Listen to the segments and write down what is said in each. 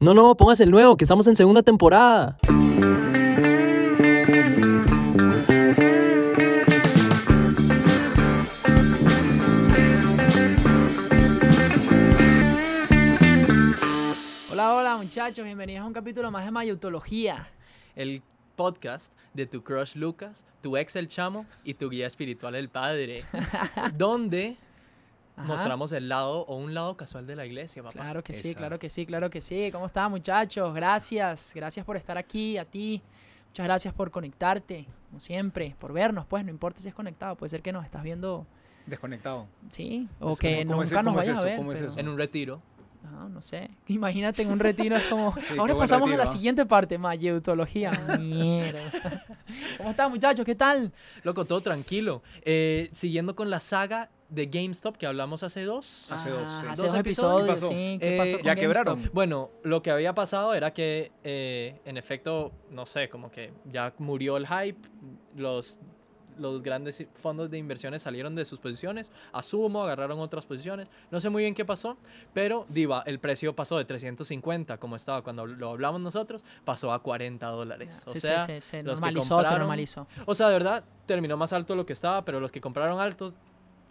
No, no, pongas el nuevo, que estamos en segunda temporada. Hola, hola muchachos, bienvenidos a un capítulo más de Mayutología. el podcast de tu crush Lucas, tu ex el chamo y tu guía espiritual el padre, donde Ajá. mostramos el lado o un lado casual de la iglesia, papá. Claro que sí, claro que sí, claro que sí. ¿Cómo están muchachos? Gracias, gracias por estar aquí, a ti. Muchas gracias por conectarte, como siempre, por vernos, pues no importa si es conectado, puede ser que nos estás viendo, Desconectado. sí, o Es que como- ¿cómo es- nunca nos es vayas a ver. ¿Cómo es pero- eso? En un retiro. Ajá, no sé. Imagínate en un retiro es como. Sí, Ahora pasamos a la ¿ah? siguiente parte, mayeutología. Mierda. ¿Cómo están, muchachos? ¿Qué tal? Loco, todo tranquilo. Eh, siguiendo con la saga de GameStop que hablamos hace dos. Hace dos, Ah, sí. Hace ¿Dos dos episodios? episodios, ¿Qué pasó? sí. ¿Qué Eh, pasó con ya GameStop? quebraron. Bueno, lo que había pasado era que, eh, en efecto, no sé, como que ya murió el hype, los, los grandes fondos de inversiones salieron de sus posiciones, asumo, agarraron otras posiciones, no sé muy bien qué pasó, pero Diva, el precio pasó de 350, como estaba cuando lo hablamos nosotros, pasó a 40 dólares. O Sí, sí, sea, se, se los que normalizó, se compraron- normalizó. o sea, de verdad, terminó más alto de lo que estaba, pero los que compraron alto,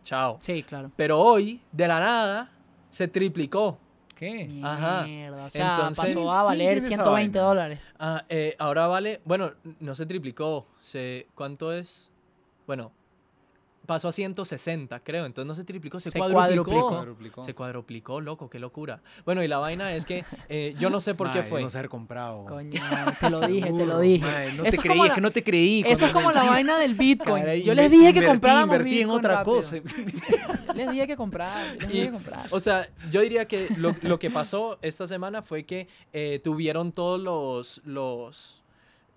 chao. Sí, claro. Pero hoy, de la nada, se triplicó. ¿Qué? Ajá. Mierda. O sea, Entonces- pasó a ¿Quién valer tiene esa 120 vaina? dólares. Ah, eh, ahora vale, bueno, no se triplicó, se, ¿cuánto es? Bueno, pasó a 160, creo, entonces no se triplicó, se, Se cuadruplicó. cuadruplicó. Cuadruplicó. Se cuadruplicó, loco, qué locura. Bueno, y la vaina es que eh, yo no sé por qué fue. No se haber comprado. Coño, te lo dije, te lo dije. no Eso te es creí, como es la- que no te creí. Eso es como la vaina del Bitcoin. Caray, yo les dije que invertí, compráramos Invertí en Bitcoin otra rápido. cosa. Les dije que comprar, les dije Y- que comprar. O sea, yo diría que lo, lo que pasó esta semana fue que eh, tuvieron todos los, los...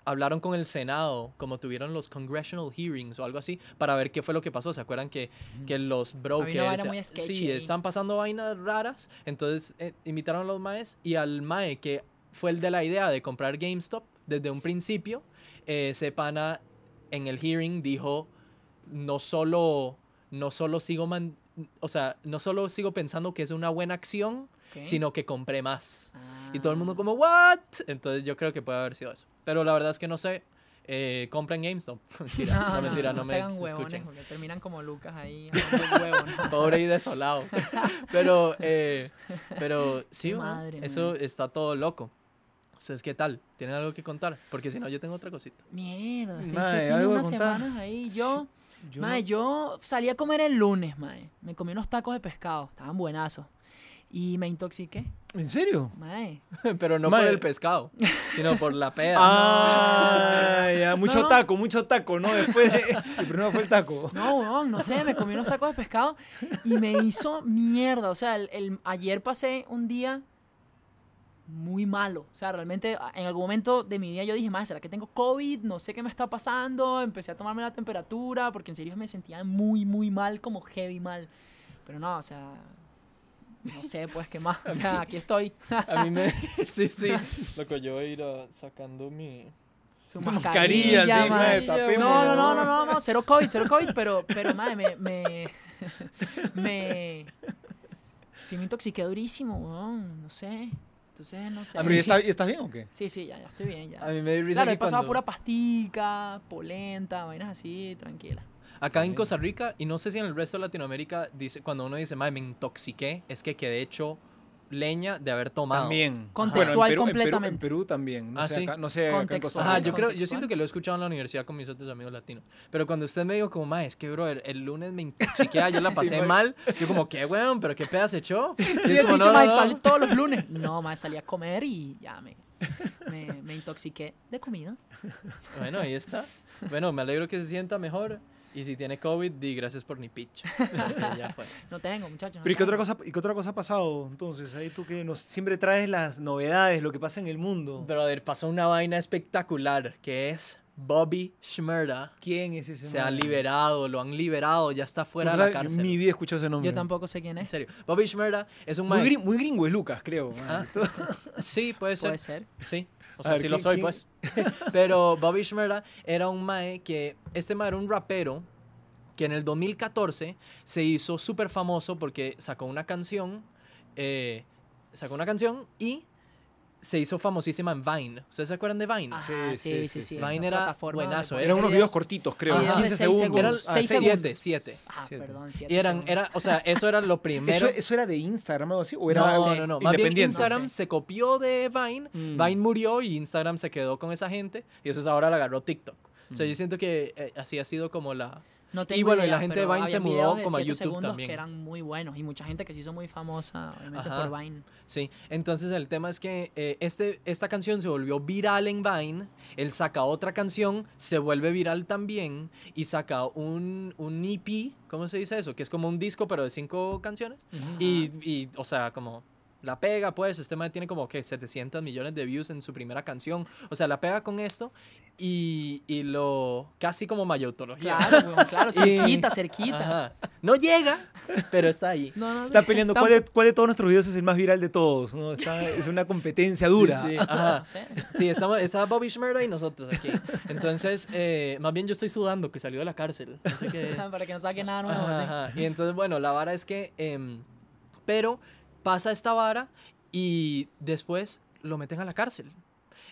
Hablaron con el Senado, como tuvieron los congressional hearings o algo así, para ver qué fue lo que pasó. ¿Se acuerdan que, que los brokers... muy sí, están pasando vainas raras. Entonces eh, invitaron a los maes y al mae que fue el de la idea de comprar GameStop desde un principio, eh, ese pana en el hearing dijo, no solo, no solo sigo man- o sea, no solo sigo pensando que es una buena acción, Ok. sino que compré más. Y todo el mundo Ah. como, ¿what? Entonces yo creo que puede haber sido eso. Pero la verdad es que no sé. Eh, compren GameStop. Mentira, no, mentira, no, se me huevones escuchen. porque terminan como Lucas ahí. Pobre y desolado. Pero, eh, pero sí, madre, eso man. está todo loco. Ustedes, ¿qué tal? ¿Tienen algo que contar? Porque si no, yo tengo otra cosita. Mierda, este Mae, che tiene unas contar. semanas ahí. Yo, Yo mae, no- yo salí a comer el lunes, mae. Me comí unos tacos de pescado, estaban buenazos. Y me intoxiqué, ¿En serio? mae. Pero no Mae. por el pescado, sino por la peda. Ah, ya, mucho no. taco, mucho taco, ¿no? Después de... El primero fue el taco. No, weón, no sé, me comí unos tacos de pescado y me hizo mierda. O sea, el, el- ayer pasé un día muy malo. O sea, realmente a- en algún momento de mi día yo dije, madre, ¿será que tengo COVID? No sé qué me está pasando. Empecé a tomarme la temperatura porque en serio me sentía muy, muy mal, como heavy mal. Pero no, o sea, no sé, pues qué más. O sea, aquí estoy. A mí me... sí, sí. Loco, yo voy a ir a- sacando mi... Su mascarilla, mascarilla, sí, madre. No, no, no, ¿no? no, cero COVID, cero COVID, pero, pero, madre, me, me, me, sí me intoxiqué durísimo, weón, no sé, entonces, no sé. A ¿Pero mí- ¿y está- estás bien o qué? Sí, sí, ya, ya estoy bien, ya. A mí me dio risa Claro, he pasado cuando- pura pastica, polenta, vainas así, tranquila. Acá en Costa Rica, y no sé si en el resto de Latinoamérica, dice, cuando uno dice, madre, me intoxiqué, es que quedé hecho leña de haber tomado. También. Contextual Bueno, en Perú- en Perú- completamente. En Perú, también. No Ah, sé, sí. acá, no sé acá en Costa Contextual. Ajá, Rica. yo creo, yo siento que lo he escuchado en la universidad con mis otros amigos latinos. Pero cuando usted me dijo como, madre, es que, bro, el lunes me intoxiqué, ayer la pasé mal. Yo como, ¿qué, weón? ¿Pero qué pedas echó? Sí, Sí, es el como, pinche no, no, no. sale todos los lunes. No, más salí a comer y ya me, me, me intoxiqué de comida. Bueno, ahí está. Bueno, me alegro que se sienta mejor. Y si tiene COVID, di gracias por ni pitch. ya fue. No tengo, muchachos. no Pero ¿y qué otra cosa, y qué otra cosa ha pasado entonces? Ahí tú que nos siempre traes las novedades, lo que pasa en el mundo. Brother, pasó una vaina espectacular que es Bobby Schmerda. ¿Quién es ese Se ha liberado, lo han liberado, ya está fuera de la cárcel. Mi vida he escuchado ese nombre. Yo tampoco sé quién En es. serio. Bobby Schmerda es un Muy, gring- muy gringo es Lucas, creo. Ah, Sí, puede ser. Puede ser. Sí. O sea, ver, sí lo ¿quién- soy, quién? pues. Pero Bobby Schmerda era un mae que... Este mae era un rapero que en el 2014 se hizo súper famoso porque sacó una canción, eh, sacó una canción y se hizo famosísima en Vine. ¿Ustedes se acuerdan de Vine? Ajá, Sí, sí, sí, sí, Vine era buenazo, Eran unos videos cortitos, creo. videos de 15 seis segundos. Eran Ah, seis seis. segundos. siete, siete. Ah, Siete. perdón, siete Y eran, era, o sea, eso era lo primero. ¿Eso, ¿Eso era de Instagram o algo así? ¿O era no, no, no. Más bien? Instagram No sé. se copió de Vine, Mm. Vine murió y Instagram se quedó con esa gente y eso es ahora la agarró TikTok. O sea, Mm. yo siento que eh, así ha sido como la... No Y bueno, y la gente de Vine se mudó de como a YouTube segundos también. que eran muy buenos y mucha gente que se hizo muy famosa, obviamente Ajá. por Vine. Sí, entonces el tema es que eh, este, esta canción se volvió viral en Vine, él saca otra canción, se vuelve viral también y saca un, un EP, ¿cómo se dice eso? Que es como un disco pero de cinco canciones. Y, y, o sea, como la pega, pues, este man tiene como que 700 millones de views en su primera canción. O sea, la pega con esto y, y lo casi como mayoutología. Claro, weón, claro, Y- cerquita, cerquita. Ajá. No llega, pero está ahí. No, no, Está peleando. está ¿Cuál de, cuál de todos nuestros videos es el más viral de todos? ¿no? Está- es una competencia dura. Sí, sí, ajá. Sí, estamos, está Bobby Shmurda y nosotros aquí. Entonces, eh, más bien yo estoy sudando que salió de la cárcel. Sé qué- Para que no saque nada nuevo. Ajá, ajá. Y entonces, bueno, la vara es que... em, pero pasa esta vara y después lo meten a la cárcel.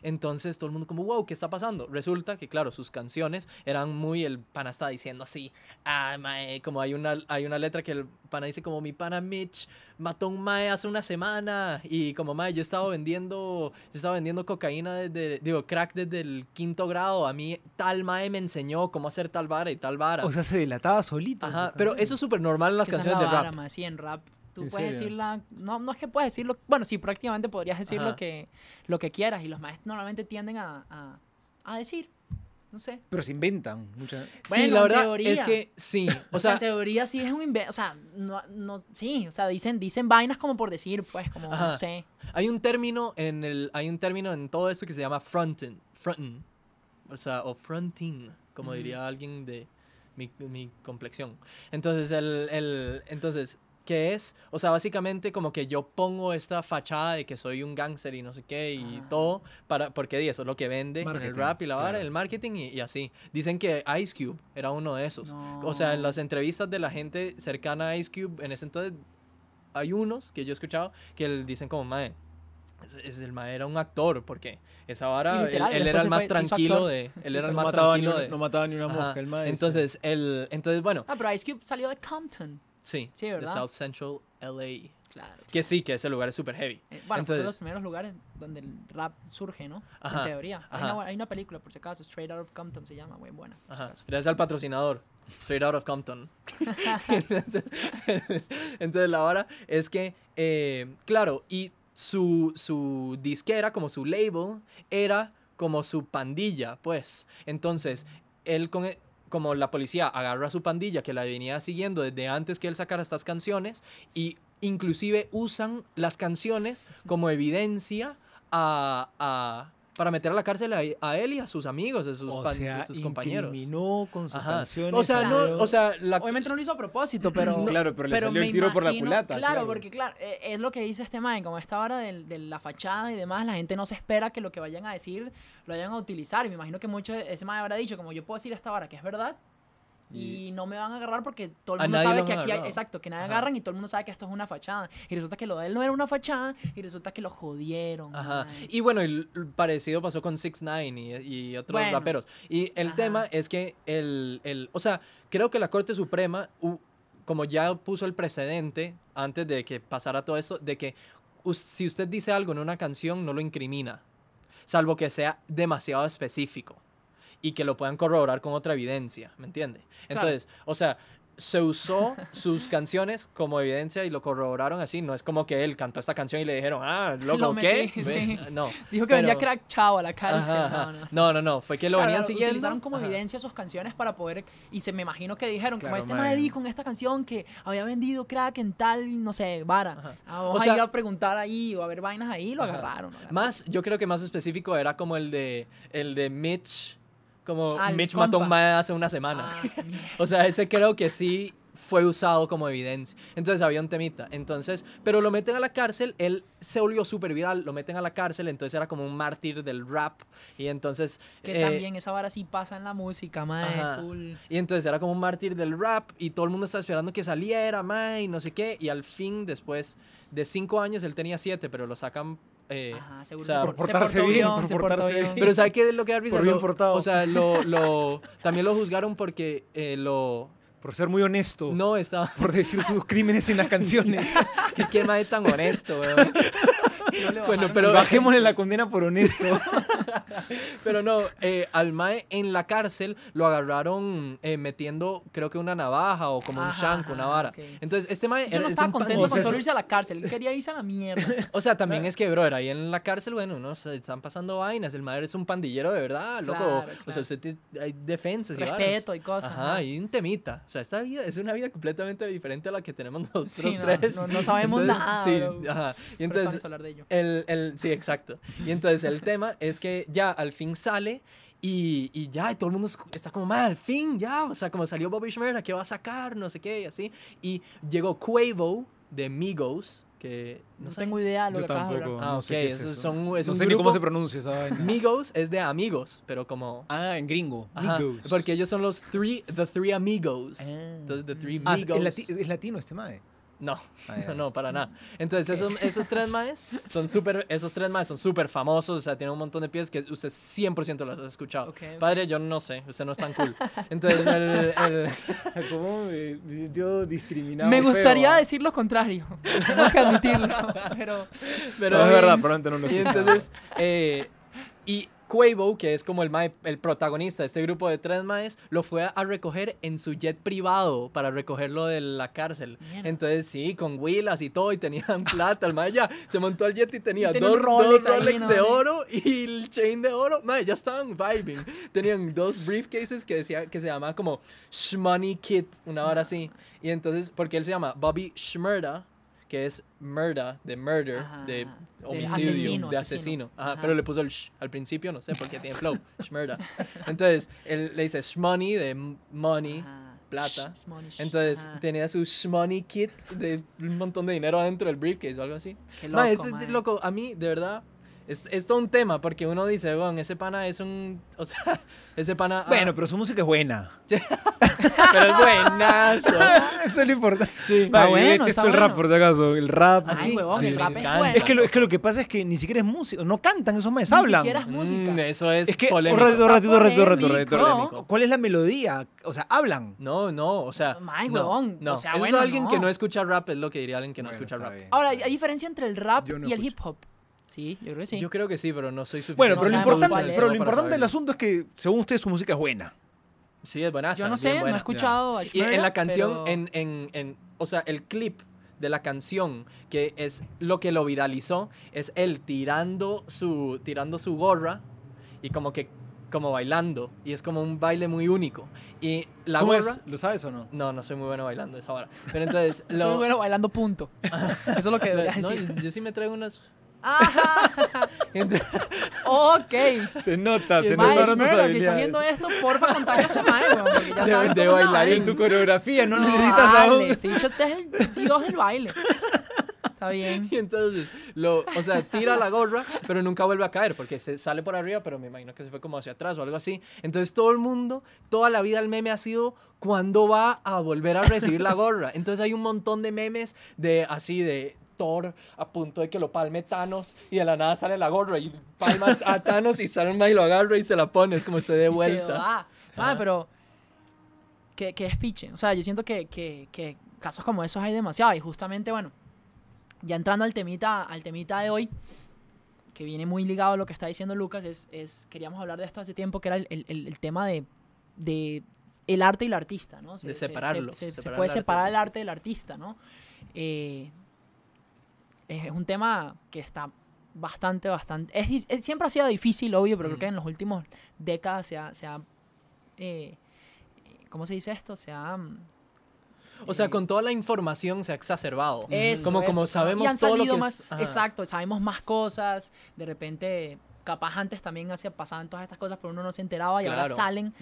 Entonces todo el mundo como, wow, ¿qué está pasando? Resulta que, claro, sus canciones eran muy, el pana está diciendo así, ah, mae", como hay una, hay una letra que el pana dice como, mi pana Mitch mató a un mae hace una semana y como, mae, yo estaba vendiendo, yo estaba vendiendo cocaína desde, digo, crack desde el quinto grado, a mí tal mae me enseñó cómo hacer tal vara y tal vara. O sea, se delataba solito. Ajá, pero eso es súper normal en las Que canciones la de rap. ma, sí, en rap. Tú ¿En puedes serio? decirla, no, no es que puedes decirlo, bueno, sí, prácticamente podrías decir Ajá. lo que, lo que quieras y los maestros normalmente tienden a, a, a decir, no sé. Pero se inventan. muchas- sí, Bueno, la en verdad teoría. es que sí. O O sea, sea, en teoría sí es un invento, o sea, no, no, sí, o sea, dicen, dicen vainas como por decir, pues, como, Ajá. no sé. hay un término en el, hay un término en todo esto que se llama fronting, fronting, o sea, o fronting, como Ujú. diría alguien de mi, mi complexión. Entonces, el, el, entonces, ¿qué es? O sea, básicamente como que yo pongo esta fachada de que soy un gángster y no sé qué y Ah. todo, para, porque eso es lo que vende en el rap y la vara, claro. el marketing y, y así. Dicen que Ice Cube era uno de esos. O sea, en No. las entrevistas de la gente cercana a Ice Cube, en ese entonces, hay unos que yo he escuchado que dicen como, mae, es, es- el mae era un actor, porque esa vara, él, literal, él era el más fue- tranquilo de, él era el no, más mataba ni tranquilo una, de, no mataba ni una mosca, el maestro. entonces, el, entonces, bueno, Ah, pero Ice Cube salió de Compton. Sí, Sí, de ¿verdad? South Central LA, Claro. que sí, que ese lugar es súper heavy. Eh, Bueno, fue de Entonces- los primeros lugares donde el rap surge, ¿no? Ajá, En teoría. Hay una, hay una película, por si acaso, Straight Out of Compton se llama, muy buena. por si Ajá. acaso. Gracias al patrocinador. Straight out of Compton. entonces, entonces, la vara es que, eh, claro, y su, su disquera, como su label, era como su pandilla, pues. Entonces, él con e- como la policía agarra a su pandilla que la venía siguiendo desde antes que él sacara estas canciones y inclusive usan las canciones como evidencia a, a- para meter a la cárcel a, a él y a sus amigos, a sus, o pan- sea, a sus compañeros. con sus Ajá. canciones. O sea, a no, o sea, la, Obviamente no lo hizo a propósito, pero. Claro, pero le salió el tiro por la imagino- culata, Claro, claro. porque claro, eh, es lo que dice este man, como esta hora del- de, la fachada y demás, la gente no se espera que lo que vayan a decir lo vayan a utilizar. Y me imagino que mucho ese man habrá dicho, como yo puedo decir esta hora que es verdad. Y no me van a agarrar porque todo el mundo sabe que aquí hay, exacto, que nadie Ajá. agarran y todo el mundo sabe que esto es una fachada. Y resulta que lo de él no era una fachada y resulta que lo jodieron. Ajá. man. Y bueno, el parecido pasó con 6 9 y, y otros Bueno. raperos. Y el Ajá. tema es que el, el, o sea, creo que la Corte Suprema, como ya puso el precedente antes de que pasara todo esto, de que si usted dice algo en una canción, no lo incrimina, salvo que sea demasiado específico y que lo puedan corroborar con otra evidencia, ¿me entiende? Entonces, o sea, se usó sus canciones como evidencia y lo corroboraron así, no es como que él cantó esta canción y le dijeron, ah, loco, Lo ¿qué? metí, Ve- sí. No. Dijo que venía pero- crack chao a la cárcel. Ajá, ajá. No, no. No, no, no, fue que lo Claro, venían claro, siguiendo. Utilizaron como Ajá. evidencia sus canciones para poder. Y se me imagino que dijeron, como Claro, este mae. mae dijo con esta canción que había vendido crack en tal, no sé, vara. Ah, Vamos O a sea- ir a preguntar ahí o a ver vainas ahí lo agarraron. lo agarraron. Más, yo creo que más específico era como el de, el de Mitch, como Mitch mató a un compa. mae hace una semana. Ah. O sea, ese creo que sí fue usado como evidencia. Entonces había un temita. Entonces, pero lo meten a la cárcel, él se volvió súper viral, lo meten a la cárcel, entonces era como un mártir del rap. Y entonces... Que eh, también esa vara sí pasa en la música, madre. Full. Y entonces era como un mártir del rap y todo el mundo estaba esperando que saliera, mae, y no sé qué. Y al fin, después de cinco años, él tenía siete, pero lo sacan... eh, Ajá, seguro. o sea, se por por- se portarse bien, por se portó portarse bien. bien. Pero ¿sabe qué es lo que da risa? Por bien Lo- portado. O sea, lo, lo, también lo juzgaron porque eh, lo... Por ser muy honesto. No, estaba... Por decir sus crímenes en las canciones. ¿Qué, qué mae tan honesto, weón. Bueno, pero- Bajémosle la condena por honesto. Pero no, eh, al mae en la cárcel lo agarraron eh, metiendo, creo que una navaja o como un shank, una vara. Entonces, este mae Yo no es estaba contento con solo irse a la cárcel. Él quería irse a la mierda. O sea, también es que, brother, ahí en la cárcel, bueno, no se están pasando vainas. El madre es un pandillero de verdad, loco. Claro, O sea, usted tiene- hay defensas. Respeto y cosas. Ajá, y un temita. O sea, esta vida es una vida completamente diferente a la que tenemos nosotros Sí, tres. no- no sabemos nada, Sí, bro. ajá. Y entonces, hablar de ello. el, el, sí, exacto. Y entonces el tema es que ya al fin sale y, y ya, y todo el mundo es- está como, mal, al fin, ya, o sea, como salió Bobby Schmurda, ¿qué va a sacar? No sé qué, y así. Y llegó Quavo de Migos, que no, No sé. tengo idea de lo Yo que tampoco. Ah, no sé ok, qué es eso. son- es no un sé ni cómo grupo- se pronuncia esa vaina. Migos es de amigos, pero como... Ah, en gringo. ajá, Migos. porque ellos son los three, the three amigos. Ah. Entonces, the three Ah, es, Migos. lati- es latino este mae. No, Ah, no, no, para nada. Entonces, esos, esos tres maes son súper, esos tres maes son súper famosos, o sea, tienen un montón de pies que usted 100% los ha escuchado. Ok, ok. Padre, yo no sé, usted no es tan cool. Entonces, el, el- ¿Cómo me, me sintió discriminado? Me feo, gustaría ah? decir lo contrario. Tengo que admitirlo. Pero pero No, es verdad, y- probablemente no lo Y escuchaba. entonces, eh, y Quavo, que es como el, mae- el protagonista de este grupo de tres maes, lo fue a recoger en su jet privado para recogerlo de la cárcel. Mierda. Entonces, sí, con Willas y todo, y tenían plata. El mae ya se montó al jet y tenía, Y dos Rolex, Rolex ahí, Rolex ¿no? de oro y el chain de oro. Mae, ya estaban vibing. Tenían dos briefcases que, decía, que se llamaba como Shmoney Kit, una hora así. Y entonces, porque él se llama Bobby Schmurda, que es murder, de murder, Ajá, de homicidio, asesino, de asesino. asesino. Ajá, Ajá. pero le puso el sh al principio, no sé, porque tiene flow. Shmurda. Entonces, él le dice shmoney de money, plata. Shh, money, Entonces, tenía su shmoney kit de un montón de dinero adentro del briefcase o algo así. Qué loco, es- loco, a mí, de verdad, es, es todo un tema, porque uno dice, bueno, ese pana es un, o sea, ese pana... ah, Bueno, pero su música es buena. pero es buenazo. Eso es lo importante. Está Mae, bueno, está el rap, bueno. por si acaso. El rap. Ah, Ay, sí, huevón, sí, el rap es bueno. Es que, lo, es que lo que pasa es que ni siquiera es música. No cantan esos maes, Ni hablan. siquiera es música. Mm, eso es, Es que, polémico. un ratito, un ratito, un ratito, un ratito, un polémico. ratito. ¿Cuál es la melodía? O sea, hablan. No, no, o sea. Ay, no, huevón, No, o sea, Eso bueno, es alguien que no. escucha rap, es lo que diría alguien que no Bueno, escucha rap. bien. Ahora, ¿hay diferencia entre el rap y el escucho. hip hop? Sí, yo creo que sí. Yo creo que sí, pero no soy suficiente. Bueno, No pero, lo sabemos importante, pero lo importante del asunto es que, según ustedes, su música es buena. Sí, es buena. yo no sé, no he escuchado a Y en Shmurda, la canción, pero- en, en, en, o sea, el clip de la canción, que es lo que lo viralizó, es él tirando su, tirando su gorra y como que, como bailando. Y es como un baile muy único. Y la ¿Cómo gorra... es? ¿Lo sabes o no? No, no soy muy bueno bailando esa hora. Pero entonces... Soy lo- muy bueno bailando punto. Eso es lo que no, decir. yo sí me traigo unas... Ajá. Entonces- Ok. Se nota, se Mae, notaron tus si estás habilidades. viendo esto, porfa, mae, weón, porque ya De- sabes de vaina. En tu coreografía no, No necesitas vale, aún. este dicho este es el dios del baile. Está bien. Y entonces, lo, o sea, tira la gorra, pero nunca vuelve a caer, porque se sale por arriba, pero me imagino que se fue como hacia atrás o algo así. Entonces todo el mundo, toda la vida el meme ha sido cuándo va a volver a recibir la gorra. Entonces hay un montón de memes de así de Thor a punto de que lo palme Thanos y de la nada sale la gorra y palma a Thanos y Salma y lo agarra y se la pone, es como se vuelta. va. Mae, Ajá. pero que, que es piche. O sea, yo siento que, que, que casos como esos hay demasiado. Y justamente, bueno, ya entrando al temita, al temita de hoy, que viene muy ligado a lo que está diciendo Lucas, es, es queríamos hablar de esto hace tiempo, que era el, el- el- tema de, de el arte y el artista, ¿no? De separarlos, Se, se- se separar puede el arte separar del el arte del artista, ¿no? Eh, es, es un tema que está bastante, bastante... Es, siempre ha sido difícil, obvio, pero creo Mm. que en las últimas décadas se ha... Se ha eh, ¿Cómo se dice esto? Se ha... mm, O sea, eh, con toda la información se ha exacerbado. eso, como, como sabemos han todo lo que más, es... ajá. Exacto, sabemos más cosas. De repente, capaz antes también hacía, pasaban todas estas cosas, pero uno no se enteraba y ahora Claro. salen.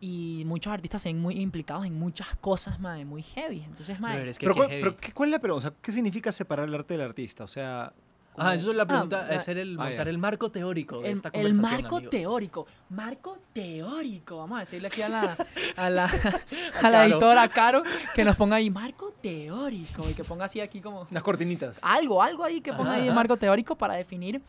Y muchos artistas se ven muy implicados en muchas cosas, mae, muy heavy. Entonces, mae, Brother, es que Pero, qué ¿cuál, heavy. pero ¿qué- ¿cuál es la pregunta? O sea, ¿Qué significa separar el arte del artista? O sea, Ah, eso es la pregunta, Ah, es el, ah, el marco teórico de el, esta el conversación, marco amigos. teórico. Marco teórico. Vamos a decirle aquí a la, a la, a la editora Caro que nos ponga ahí marco teórico y que ponga así aquí como unas cortinitas. algo, algo ahí que ponga ahí el marco teórico para definir.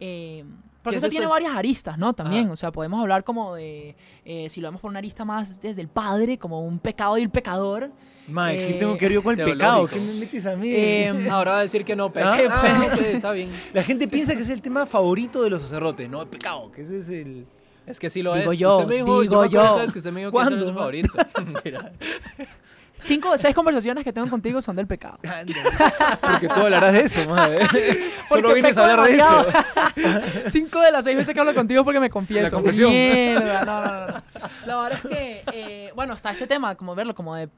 eh, porque ¿Qué eso es tiene esto? varias aristas, ¿no? También, Ajá. o sea, podemos hablar como de, eh, si lo vemos por una arista más desde el padre, como un pecado y el pecador. Mae, ¿qué Eh, tengo que ver yo con el teológico. pecado? ¿Qué me metes a mí? Eh, Ahora va a decir que no, pero Ah, ah, ok, está bien. la gente piensa que es el tema favorito de los sacerdotes, ¿no? El pecado, que ese es el... Es que sí lo Digo es. yo, Usted me dijo, digo yo. ¿sabes? que usted me dijo que ese ¿Cuándo, su favorito. Cinco de seis conversaciones que tengo contigo son del pecado. Porque tú hablarás de eso, madre. Solo vienes a hablar de eso. demasiado. Cinco de las seis veces que hablo contigo es porque me confieso. La confesión. Mierda, no, no, no. La verdad es que, eh, bueno, está este tema, como verlo, como de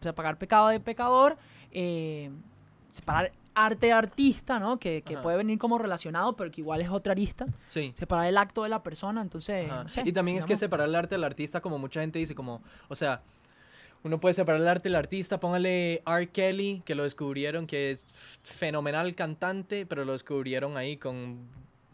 separar pecado de pecador, eh, separar arte de artista, ¿no? Que, que puede venir como relacionado, pero que igual es otra arista. Sí. Separar el acto de la persona, entonces. No sé, y también es que digamos- separar el arte del artista, como mucha gente dice, como, o sea, uno puede separar el arte del artista, póngale R. Kelly, que lo descubrieron, que es fenomenal cantante, pero lo descubrieron ahí con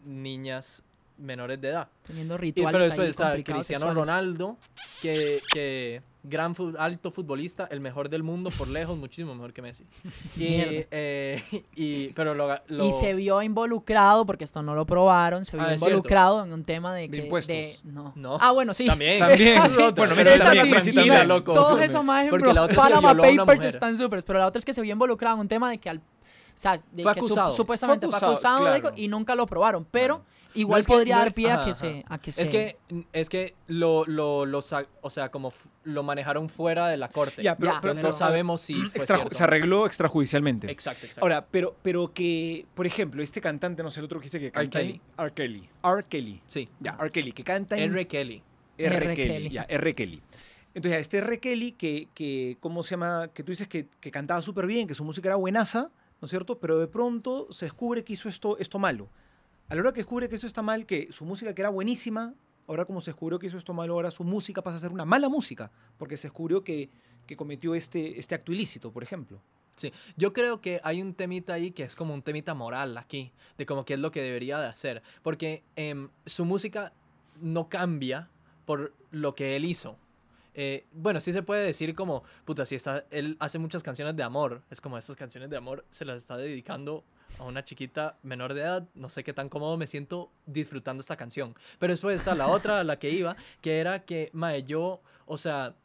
niñas menores de edad. Teniendo Y, rituales pero después ahí está Cristiano sexuales. Ronaldo, que, que gran alto futbolista, el mejor del mundo por lejos, muchísimo mejor que Messi. Y, eh, y- pero lo, lo- Y se vio involucrado, porque esto no lo probaron, se vio Ah, es cierto. involucrado en un tema de, De que, impuestos. no. No. Ah, bueno, sí. También. También. Es así. Bueno, Es Messi así. también, Messi Y también. ve, loco. Todos esos más Porque la otra es que Panama Papers están súper, pero la otra es que se vio involucrado en un tema de que al o sea, de Fue que su- acusado. supuestamente Fue fue acusado, acusado de- claro. y nunca lo probaron, pero Claro. Igual No, es que- podría no- dar pie a que ajá. se a que se Es que, es que lo, lo, o sea, como lo manejaron fuera de la corte. Ya, pero, Ya, pero- no pero- sabemos si fue extra- se arregló extrajudicialmente. Exacto, exacto. Ahora, pero, pero que, por ejemplo, este cantante, no sé, el otro que dice que canta Kelly. en- R. Kelly. R. Kelly. sí. Ya, R. Kelly, que canta en R. Kelly. R. R. Kelly. Kelly. Ya, R. Kelly. Entonces, ya, este R. Kelly, que, que, ¿cómo se llama? Que tú dices que, que cantaba súper bien, que su música era buenaza, ¿no es cierto? Pero de pronto se descubre que hizo esto, esto malo. A la hora que descubre que eso está mal, que su música que era buenísima, ahora como se descubrió que hizo esto malo, ahora su música pasa a ser una mala música, porque se descubrió que, que cometió este, este acto ilícito, por ejemplo. Sí, yo creo que hay un temita ahí que es como un temita moral aquí, de como qué es lo que debería de hacer, porque em, su música no cambia por lo que él hizo. Eh, bueno, sí se puede decir como, puta, si está, él hace muchas canciones de amor, es como estas canciones de amor se las está dedicando a una chiquita menor de edad, no sé qué tan cómodo me siento disfrutando esta canción. Pero después está la otra a la que iba, que era que, mae, yo, o sea,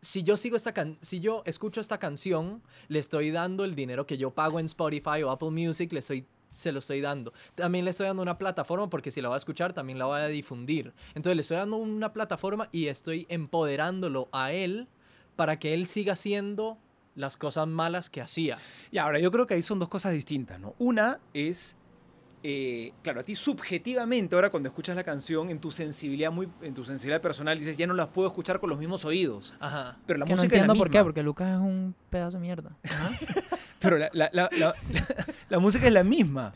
si yo sigo esta can si yo escucho esta canción, le estoy dando el dinero que yo pago en Spotify o Apple Music, le estoy se lo estoy dando. También le estoy dando una plataforma porque si la va a escuchar también la voy a difundir. Entonces le estoy dando una plataforma y estoy empoderándolo a él para que él siga haciendo las cosas malas que hacía. Y ahora, yo creo que ahí son dos cosas distintas, ¿no? Una es, eh, claro, a ti subjetivamente, ahora cuando escuchas la canción, en tu sensibilidad muy, en tu sensibilidad personal, dices, ya no las puedo escuchar con los mismos oídos. Ajá. Pero la que no música es la entiendo por qué, porque Lucas es un pedazo de mierda. Ajá. Pero la, la- la- la- la música es la misma,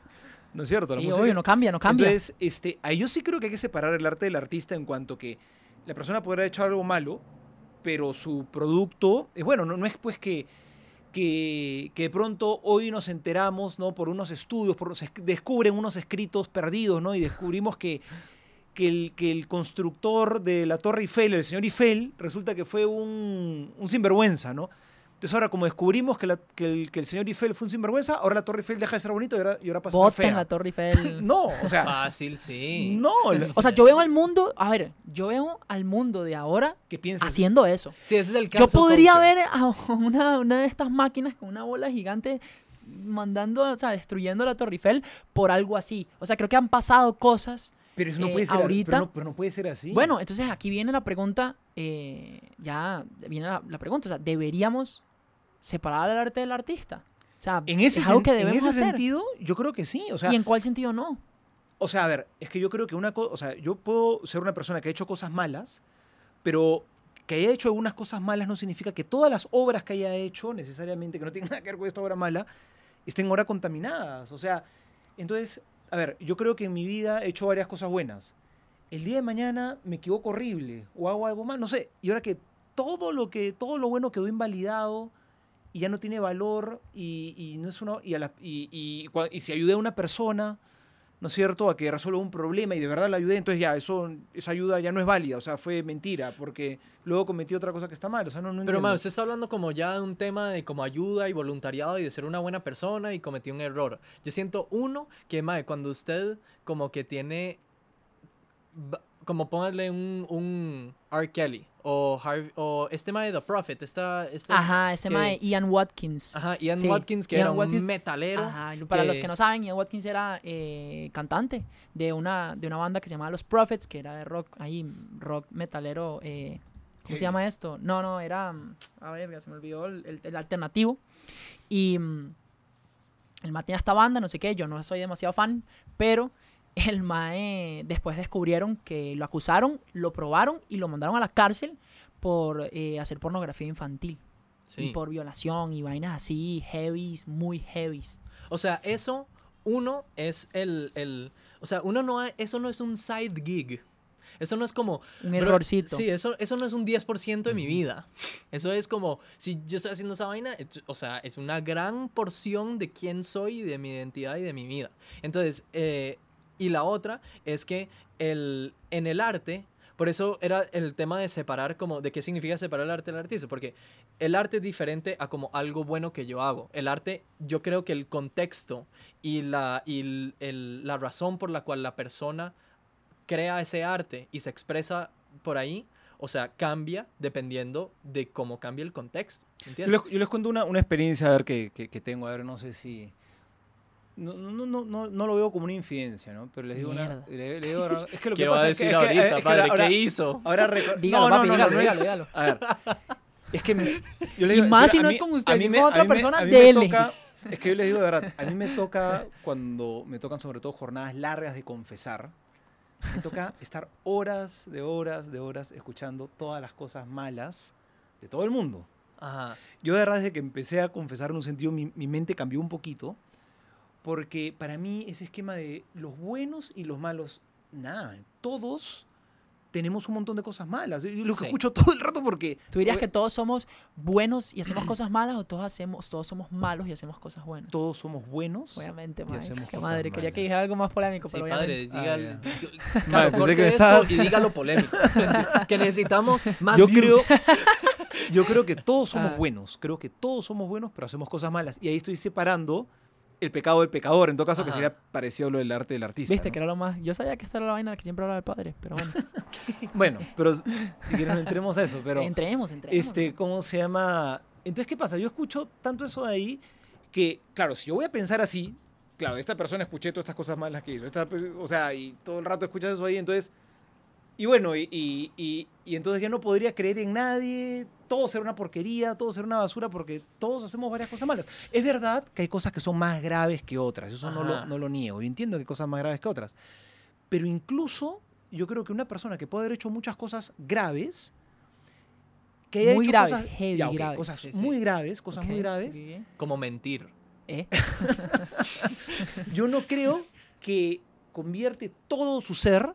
¿no es cierto? La Sí, música- obvio, no cambia, no cambia. Entonces, este, ahí yo sí creo que hay que separar el arte del artista en cuanto que la persona podrá haber hecho algo malo, pero su producto, es bueno, no, no es pues que, que, de pronto hoy nos enteramos, ¿no? Por unos estudios, por, descubren unos escritos perdidos, ¿no? Y descubrimos que, que, el, que el constructor de la Torre Eiffel, el señor Eiffel, resulta que fue un, un sinvergüenza, ¿no? Entonces ahora como descubrimos que, la- que el, que el señor Eiffel fue un sinvergüenza, ahora la Torre Eiffel deja de ser bonito y ahora, y ahora pasa a ser fea. la Torre Eiffel. No, o sea, Fácil, sí. no, O sea, yo veo al mundo, a ver, yo veo al mundo de ahora piensas. haciendo eso. Sí, ese es el Yo cancel podría ver a una, una de estas máquinas con una bola gigante mandando, o sea, destruyendo la Torre Eiffel por algo así. O sea, creo que han pasado cosas. Pero eso no eh, puede ser ahorita- Pero no, pero no puede ser así. Bueno, entonces aquí viene la pregunta, eh, ya viene la, la pregunta, o sea, ¿deberíamos separar el arte del artista? O sea, en ese, es algo en ese hacer. sentido, yo creo que sí. O sea, ¿Y en cuál sentido no? o sea, a ver, es que yo creo que una cosa. O sea, yo puedo ser una persona que ha hecho cosas malas, pero que haya hecho algunas cosas malas no significa que todas las obras que haya hecho, necesariamente, que no tienen nada que ver con esta obra mala, estén ahora contaminadas. O sea, entonces, a ver, yo creo que en mi vida he hecho varias cosas buenas. el día de mañana me equivoco horrible o hago algo mal, no sé. Y ahora que todo lo que todo lo bueno quedó invalidado y ya no tiene valor y, y no es uno y, a la- y, y cua- y si ayudé a una persona, ¿no es cierto?, a que resuelva un problema y de verdad la ayudé, entonces ya eso esa ayuda ya no es válida, o sea, fue mentira porque luego cometí otra cosa que está mal, o sea, no, no Pero, man, usted está hablando como ya de un tema de como ayuda y voluntariado y de ser una buena persona y cometí un error. Yo siento, uno, que, mae, cuando usted como que tiene, como póngale un, un R. Kelly o, o este mae de The Prophet, esta, esta- Ajá, este que- mae, Ian Watkins. Ajá, Ian Sí, Watkins, que Ian era un metalero. Ajá, para los que no saben, Ian Watkins era eh, cantante de una, de una banda que se llamaba Los Prophets, que era de rock, ahí, rock metalero. eh, ¿Cómo se llama esto? No, no, era. mm, A ver, se me olvidó el, el- el alternativo. Y mm, el mae tenía esta banda, no sé qué, yo no soy demasiado fan, pero el mae después descubrieron que lo acusaron, lo probaron y lo mandaron a la cárcel por eh, hacer pornografía infantil. Sí. Y por violación y vainas así, heavies, muy heavies. O sea, eso, uno es el, el o sea, uno no, ha- eso no es un side gig. Eso no es como... Un bro, errorcito. Sí, eso, eso no es un 10% de mi vida. Eso es como, si yo estoy haciendo esa vaina, es- o sea, es una gran porción de quién soy, de mi identidad y de mi vida. Entonces, eh, y la otra es que el, en el arte, por eso era el tema de separar como, de qué significa separar el arte del artista, porque el arte es diferente a como algo bueno que yo hago. El arte, yo creo que el contexto y la, y el- el- la razón por la cual la persona crea ese arte y se expresa por ahí, o sea, cambia dependiendo de cómo cambia el contexto. Yo les, yo les cuento una, una experiencia a ver que, que- que tengo, a ver, no sé si... No, no, no, no, no lo veo como una infidencia, ¿no? Pero les digo una... Le- le digo es que lo ¿Qué que va a pasa es que- decir es que- ahorita, es que padre? ahora- ¿Qué hizo? Ahora Dígalo, no, papi, no, no, dígalo, no es- dígalo, dígalo. A ver, es que me- yo les Y digo, más en si no a es mí- con a ustedes, mí es con a otra mí persona, a mí dele. toca- es que yo les digo de verdad, a mí me toca cuando me tocan sobre todo jornadas largas de confesar, me toca estar horas de horas de horas escuchando todas las cosas malas de todo el mundo. Ajá. Yo de verdad desde que empecé a confesar en un sentido, mi, mi mente cambió un poquito, porque para mí ese esquema de los buenos y los malos, nada, todos tenemos un montón de cosas malas. Y lo que Sí. escucho todo el rato porque... ¿Tú dirías Oye, que todos somos buenos y hacemos cosas malas o todos hacemos todos somos malos y hacemos cosas buenas? todos somos buenos. Obviamente, y madre. hacemos Qué cosas madre. Quería que malas. dijera algo más polémico, Sí, pero padre, obviamente. Ah, yo- Vale, Claro, pensé corte que esto y dígalo polémico. que necesitamos más Yo views. creo, yo creo que todos somos Ah. buenos. Creo que todos somos buenos, pero hacemos cosas malas. Y ahí estoy separando el pecado del pecador. En todo caso, que Ajá. sería parecido a lo del arte del artista. Viste ¿no? que era lo más. Yo sabía que esta era la vaina que siempre hablaba el padre, pero bueno. Bueno, pero si quieren entremos a eso. Pero, entremos, entremos. este, ¿cómo se llama? Entonces, ¿qué pasa? Yo escucho tanto eso de ahí que, claro, si yo voy a pensar así, claro, esta persona escuché todas estas cosas malas que hizo. Esta, pe- o sea, y todo el rato escuchas eso ahí, entonces... Y bueno, y, y- y- y entonces ya no podría creer en nadie, todo será una porquería, todo será una basura, porque todos hacemos varias cosas malas. Es verdad que hay cosas que son más graves que otras, eso no lo, no lo niego, yo entiendo que hay cosas más graves que otras. Pero incluso yo creo que una persona que puede haber hecho muchas cosas graves, que haya Muy hecho graves, cosas, heavy ya, ok, graves, cosas sí, sí. muy graves, cosas muy Ok, graves. Como mentir. ¿Eh? yo no creo que convierte todo su ser,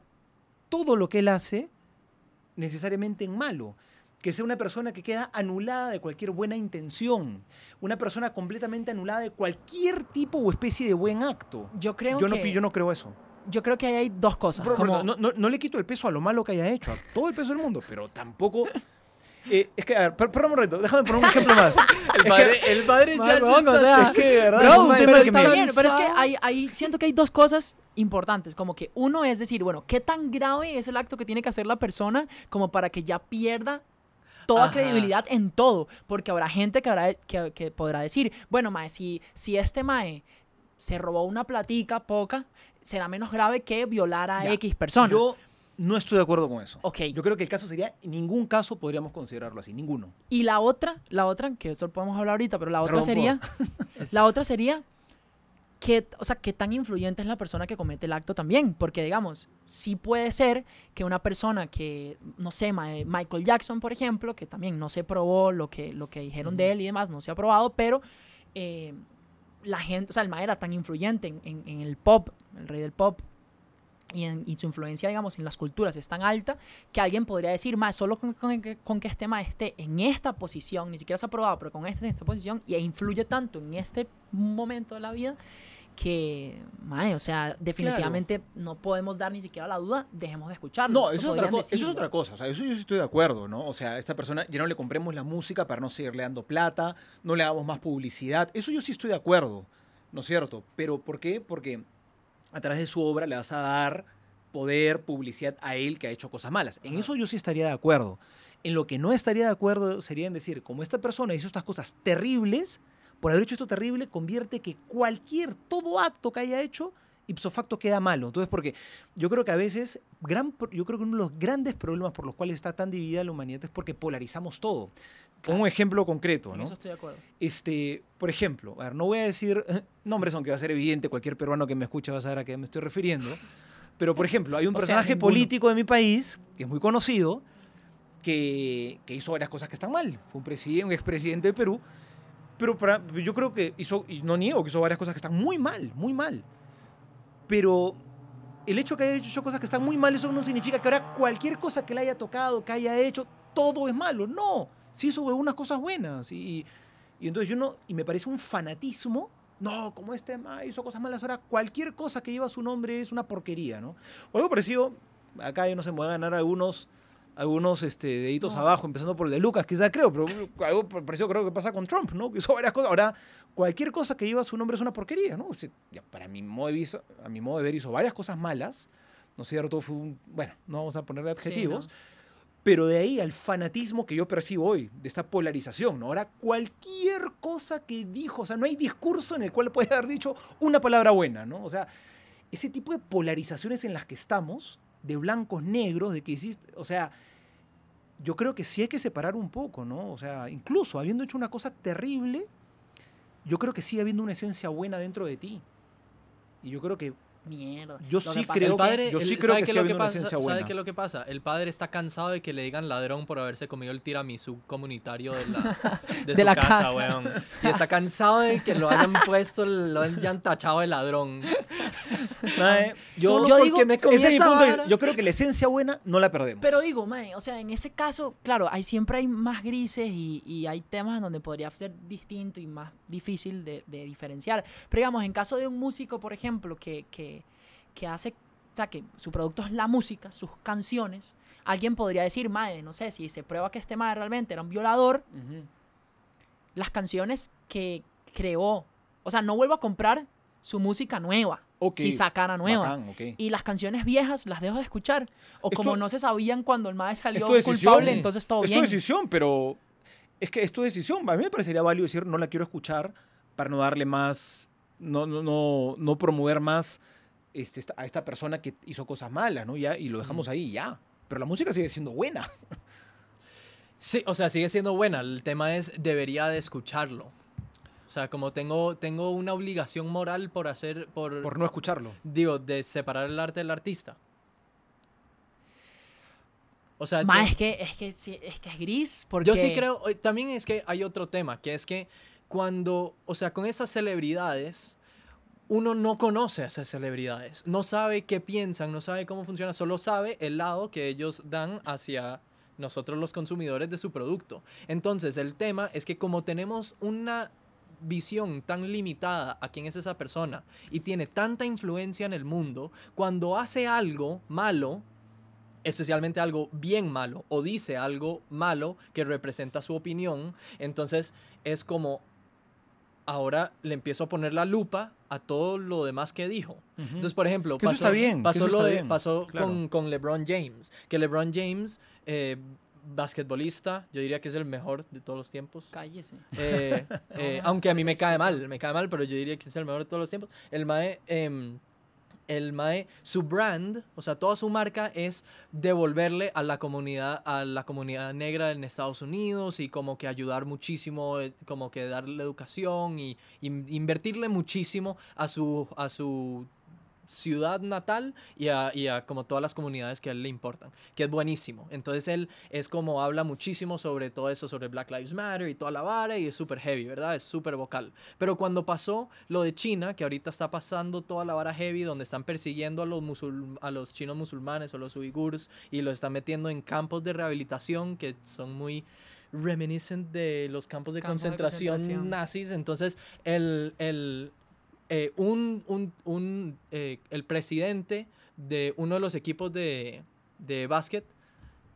todo lo que él hace, necesariamente en malo. Que sea una persona que queda anulada de cualquier buena intención. Una persona completamente anulada de cualquier tipo o especie de buen acto. Yo creo Yo no, que. pi- yo no creo eso. yo creo que ahí hay dos cosas. Bro, como- no, no- no le quito el peso a lo malo que haya hecho, a todo el peso del mundo, pero tampoco... Eh, es que, a ver, per- perdón un momento, déjame poner un ejemplo más. El padre, el padre ya weón, o sea, es que verdad, es un pero está bien, pero es que hay, hay- siento que hay dos cosas importantes, como que uno es decir, bueno, ¿qué tan grave es el acto que tiene que hacer la persona como para que ya pierda toda Ajá. credibilidad en todo? Porque habrá gente que, habrá, que, que podrá decir, bueno, mae, si, si este mae se robó una platica poca, será menos grave que violar a Ya, X persona. Yo no estoy de acuerdo con eso. Ok. Yo creo que el caso sería, en ningún caso podríamos considerarlo así, ninguno. Y la otra, la otra, que eso lo podemos hablar ahorita, pero la otra sería, la otra sería que, o sea, qué tan influyente es la persona que comete el acto también, porque digamos, sí puede ser que una persona que, no sé, Ma- Michael Jackson, por ejemplo, que también no se probó lo que, lo que dijeron de él y demás, no se ha probado, pero eh, la gente, o sea, el ma era tan influyente en, en- en el pop, el rey del pop, y, en- y su influencia, digamos, en las culturas es tan alta que alguien podría decir, más solo con, con que- con que este más esté en esta posición, ni siquiera se ha aprobado, pero con este en esta posición, y influye tanto en este momento de la vida, que, mae, o sea, definitivamente no podemos dar ni siquiera la duda, dejemos de escucharlo. No, eso es, otra eso es cosa. O sea, eso yo sí estoy de acuerdo, ¿no? O sea, a esta persona ya no le compremos la música para no seguirle dando plata, no le hagamos más publicidad. Eso yo sí estoy de acuerdo, ¿no es cierto? Pero ¿por qué? Porque a través de su obra le vas a dar poder, publicidad a él que ha hecho cosas malas. En eso yo sí estaría de acuerdo. En lo que no estaría de acuerdo sería en decir, como esta persona hizo estas cosas terribles, por haber hecho esto terrible, convierte que cualquier, todo acto que haya hecho, ipso facto queda malo. Entonces, porque yo creo que a veces, gran, yo creo que uno de los grandes problemas por los cuales está tan dividida la humanidad es porque polarizamos todo. Pongo un ejemplo concreto, ¿no? eso estoy de acuerdo. Este, por ejemplo, a ver, no voy a decir nombres, aunque va a ser evidente, cualquier peruano que me escuche va a saber a qué me estoy refiriendo. Pero, por ejemplo, hay un O personaje político de mi país, que es muy conocido, que, que hizo varias cosas que están mal. Fue un, presidente, un expresidente del Perú. Pero para- yo creo que hizo, y no niego que hizo varias cosas que están muy mal, muy mal. Pero el hecho que haya hecho cosas que están muy mal, eso no significa que ahora cualquier cosa que le haya tocado, que haya hecho, todo es malo. No, sí hizo unas cosas buenas. Y, y entonces yo no, y me parece un fanatismo. No, como este hizo cosas malas, ahora cualquier cosa que lleva su nombre es una porquería, ¿no? O algo parecido, acá yo no sé, me voy a ganar algunos, algunos este, deditos No. abajo, empezando por el de Lucas, quizá creo, pero algo parecido creo que pasa con Trump, ¿no? Que hizo varias cosas. Ahora, cualquier cosa que lleva su nombre es una porquería, ¿no? O sea, para mi modo de vista, a mi modo de ver, hizo varias cosas malas, ¿no es cierto? Fue un, bueno, no vamos a ponerle Sí, adjetivos, ¿no? pero de ahí al fanatismo que yo percibo hoy, de esta polarización, ¿no? Ahora, cualquier cosa que dijo, o sea, no hay discurso en el cual puede haber dicho una palabra buena, ¿no? O sea, ese tipo de polarizaciones en las que estamos, de blancos, negros, de que hiciste, o sea, yo creo que sí hay que separar un poco, ¿no? O sea, incluso habiendo hecho una cosa terrible, yo creo que sigue habiendo una esencia buena dentro de ti. Y yo creo que Mierda. Yo sí pasa creo el padre, yo sí el- creo ¿sabe que sí lo pasa? ¿Sabe qué es lo que pasa? El padre está cansado de que le digan ladrón por haberse comido el tiramisú comunitario de la, de De su la casa, casa. weón. Y está cansado de que lo hayan puesto, lo hayan tachado de ladrón. Mae, yo, yo digo- me comí ese es mi punto vara. yo creo que la esencia buena no la perdemos. Pero digo, mae, o sea, en ese caso, claro, hay, siempre hay más grises y, y hay temas en donde podría ser distinto y más difícil de, de diferenciar. Pero digamos, en caso de un músico, por ejemplo, que, que, que hace, o sea, que su producto es la música, sus canciones, alguien podría decir, mae, no sé, si se prueba que este mae realmente era un violador, las canciones que creó, o sea, no vuelvo a comprar su música nueva, si sacara nueva. Bacán. Y las canciones viejas las dejo de escuchar. O Es como tu- no se sabían cuando el mae salió es tu decisión. culpable, entonces todo es tu bien. decisión, pero es que es tu decisión. A mí me parecería válido decir no la quiero escuchar para no darle más, no, no, no, no promover más este, esta- a esta persona que hizo cosas malas, ¿no? Ya, y lo dejamos ahí, ya. Pero la música sigue siendo buena. Sí, o sea, sigue siendo buena. El tema es, debería de escucharlo. O sea, como tengo, tengo una obligación moral por hacer, por, Por no escucharlo. digo, de separar el arte del artista. O sea, Ma, yo- es que, es que, sí, es que es gris. Porque Yo sí creo, eh, también es que hay otro tema, que es que cuando, o sea, con esas celebridades, uno no conoce a esas celebridades, no sabe qué piensan, no sabe cómo funciona, solo sabe el lado que ellos dan hacia nosotros los consumidores de su producto. Entonces, el tema es que como tenemos una visión tan limitada a quién es esa persona y tiene tanta influencia en el mundo, cuando hace algo malo, especialmente algo bien malo o dice algo malo que representa su opinión, entonces es como ahora le empiezo a poner la lupa a todo lo demás que dijo. Entonces, por ejemplo, eso está bien, pasó, lo está de- bien, pasó claro. con, con LeBron James, que LeBron James, eh, basquetbolista, yo diría que es el mejor de todos los tiempos. Cállese. Eh, eh, no, aunque a mí me cae mal, me cae mal, pero yo diría que es el mejor de todos los tiempos. El Mae, em, el Mae, su brand, o sea, toda su marca es devolverle a la comunidad, a la comunidad negra en Estados Unidos y como que ayudar muchísimo, eh, como que darle educación y, y invertirle muchísimo a su, a su ciudad natal y a, y a como todas las comunidades que a él le importan, que es buenísimo. Entonces él es como habla muchísimo sobre todo eso, sobre Black Lives Matter y toda la vara y es súper heavy, ¿verdad? Es súper vocal. Pero cuando pasó lo de China, que ahorita está pasando toda la vara heavy, donde están persiguiendo a los, musul- a los chinos musulmanes o los uigures y los están metiendo en campos de rehabilitación que son muy reminiscent de los campos de Campos de concentración concentración. nazis. Entonces, el, el, eh, un, un- un, eh, el presidente de uno de los equipos de, de básquet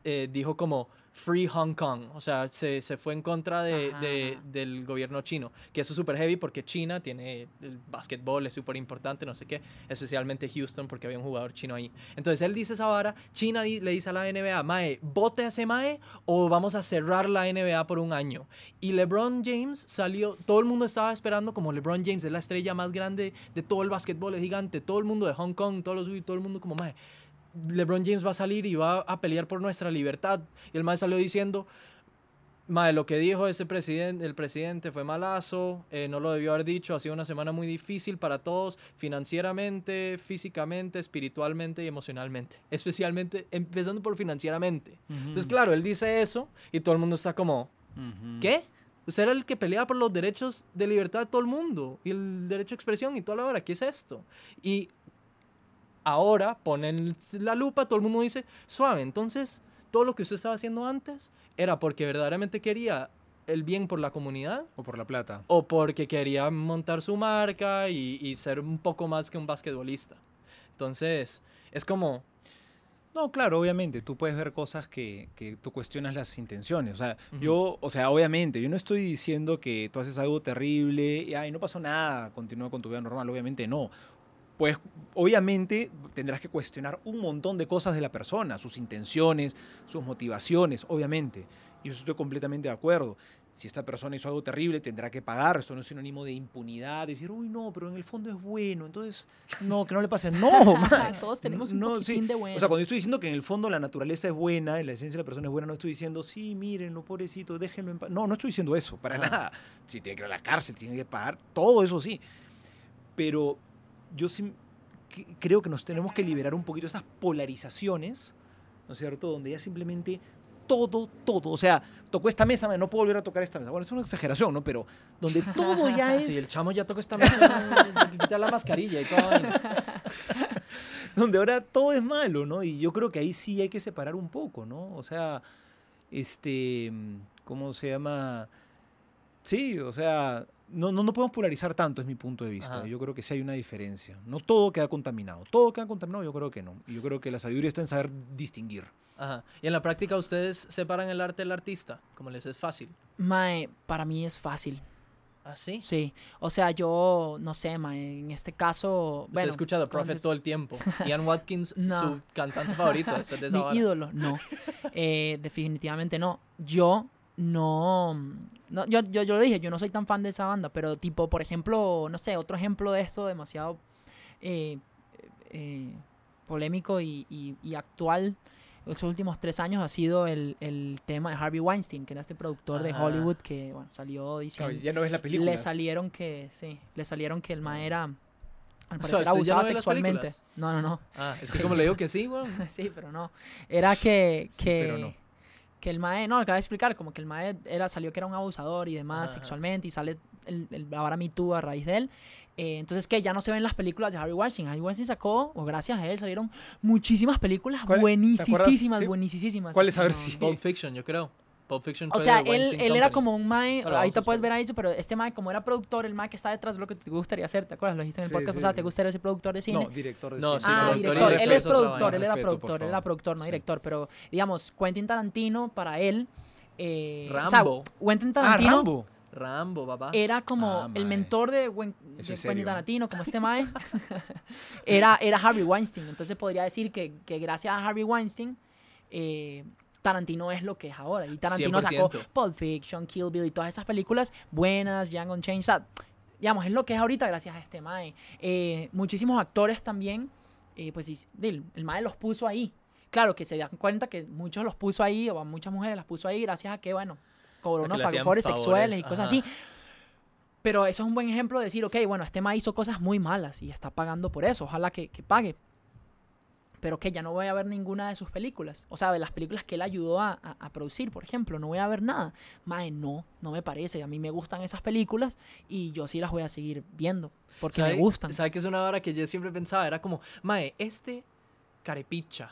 eh, dijo como Free Hong Kong, o sea, se, se fue en contra de, del gobierno chino, que eso es súper heavy porque China tiene el básquetbol, es súper importante, no sé qué, especialmente Houston porque había un jugador chino ahí. Entonces él dice esa vara, China di- le dice a la NBA, Mae, vote a ese Mae o vamos a cerrar la NBA por un año. Y LeBron James salió, todo el mundo estaba esperando como LeBron James es la estrella más grande de todo el básquetbol, es gigante, todo el mundo de Hong Kong, todos los todo el mundo como Mae. LeBron James va a salir y va a pelear por nuestra libertad. Y el mae salió diciendo, mae, lo que dijo ese presidente, el presidente fue malazo, eh, no lo debió haber dicho, ha sido una semana muy difícil para todos, financieramente, físicamente, espiritualmente y emocionalmente. Especialmente, empezando por financieramente. Entonces, claro, él dice eso y todo el mundo está como, ¿qué? Usted era el que peleaba por los derechos de libertad de todo el mundo y el derecho a expresión y toda la hora. ¿Qué es esto? Y ahora ponen la lupa, todo el mundo dice, suave, entonces todo lo que usted estaba haciendo antes era porque verdaderamente quería el bien por la comunidad O por la plata. o porque quería montar su marca y, y ser un poco más que un basquetbolista. Entonces, es como, No, claro, obviamente, tú puedes ver cosas que, que tú cuestionas las intenciones. O sea, yo, o sea, obviamente, yo no estoy diciendo que tú haces algo terrible y, ay, no pasó nada, continúa con tu vida normal, obviamente no. Pues, obviamente, tendrás que cuestionar un montón de cosas de la persona, sus intenciones, sus motivaciones, obviamente. Y eso estoy completamente de acuerdo. Si esta persona hizo algo terrible, tendrá que pagar. Esto no es sinónimo de impunidad, decir, uy, no, pero en el fondo es bueno, entonces, no, que no le pase. No, man. Todos tenemos un No, poquitín sí. de bueno. O sea, cuando yo estoy diciendo que en el fondo la naturaleza es buena, la esencia de la persona es buena, no estoy diciendo, sí, mírenlo, pobrecito, déjenlo en paz. No, no estoy diciendo eso, para Ajá. nada. Si tiene que ir a la cárcel, tiene que pagar, todo eso sí. Pero yo sí creo que nos tenemos que liberar un poquito de esas polarizaciones, ¿no es cierto? Donde ya simplemente todo, todo, o sea, tocó esta mesa, no puedo volver a tocar esta mesa. Bueno, es una exageración, ¿no? Pero donde todo ya es... si el chamo ya tocó esta mesa, quita la mascarilla y todo. donde ahora todo es malo, ¿no? Y yo creo que ahí sí hay que separar un poco, ¿no? O sea, este, ¿cómo se llama? Sí, o sea, no, no, no podemos polarizar tanto, es mi punto de vista. Ajá. Yo creo que sí hay una diferencia. No todo queda contaminado. Todo queda contaminado, yo creo que no. Y yo creo que la sabiduría está en saber distinguir. Ajá. Y en la práctica ustedes separan el arte del artista, como les es fácil. Mae, para mí es fácil. ¿Ah, sí? Sí. O sea, yo no sé, mae, en este caso. Usted Bueno, escucha The Prophet entonces- todo el tiempo. Ian Watkins, No. su cantante favorito después de esa Mi vara. ídolo, no. Eh, definitivamente no. Yo no, no yo, yo, yo lo dije, yo no soy tan fan de esa banda, pero tipo, por ejemplo, no sé, otro ejemplo de esto demasiado eh, eh, polémico y, y- y actual estos últimos tres años ha sido el, el tema de Harvey Weinstein, que era este productor de. Hollywood que bueno, salió diciendo... ya no ves la película. le salieron que, sí, le salieron que el ma era, al parecer, ¿usted ya abusaba no sexualmente. No, no, no. Ah, es que como le digo que sí, weón. Sí, pero no. Era que, Sí, que, pero no. Que el mae, no, acaba de explicar, como que el mae era, salió que era un abusador y demás Ajá. sexualmente y sale el, el, ahora Me Too a raíz de él. Eh, entonces que ya no se ven las películas de Harvey Weinstein. Harvey Weinstein sacó, o gracias a él, salieron muchísimas películas ¿Cuál- te buenísimas? Sí. buenísimas. ¿Cuáles? A ver No, si-. Pulp Fiction, yo creo. Pulp Fiction O sea, de él, él era como un mae, Ahora ahorita a puedes ver buscar. ahí, pero este mae, como era productor, el mae que está detrás de lo que te gustaría hacer, ¿te acuerdas? Lo dijiste en el Sí, podcast sí, pasado, sí. ¿te gustaría ser productor de cine? No, director de No, cine. sí, ah, director. Él es productor, él era Respeto, productor, él era productor, no director. Pero, digamos, Quentin Tarantino, para él. Eh, o sea, Rambo. Quentin Ah, Tarantino Rambo. Rambo, papá. era como Ah, el mentor de, Gwen- Eso de es Quentin. Tarantino, como este mae. era, era Harvey Weinstein. Entonces podría decir que, que gracias a Harvey Weinstein. eh, Tarantino es lo que es ahora. Y Tarantino sacó 100%. Pulp Fiction, Kill Bill y todas esas películas buenas, Django Unchained. O sea, digamos, es lo que es ahorita gracias a este Mae. Eh, muchísimos actores también, eh, pues el, el Mae los puso ahí. Claro que se dan cuenta que muchos los puso ahí, o muchas mujeres las puso ahí gracias a que, bueno, cobró unos favores sexuales y cosas ajá. así. Pero eso es un buen ejemplo de decir, ok, bueno, este ma hizo cosas muy malas y está pagando por eso. Ojalá que, que pague. Pero que ya no voy a ver ninguna de sus películas. O sea, de las películas que él ayudó a, a- a producir, por ejemplo. No voy a ver nada. Mae, no, no me parece. A mí me gustan esas películas y yo sí las voy a seguir viendo. Porque me ¿Sabe- gustan. ¿Sabe que es una vara que yo siempre pensaba? Era como, mae, este carepicha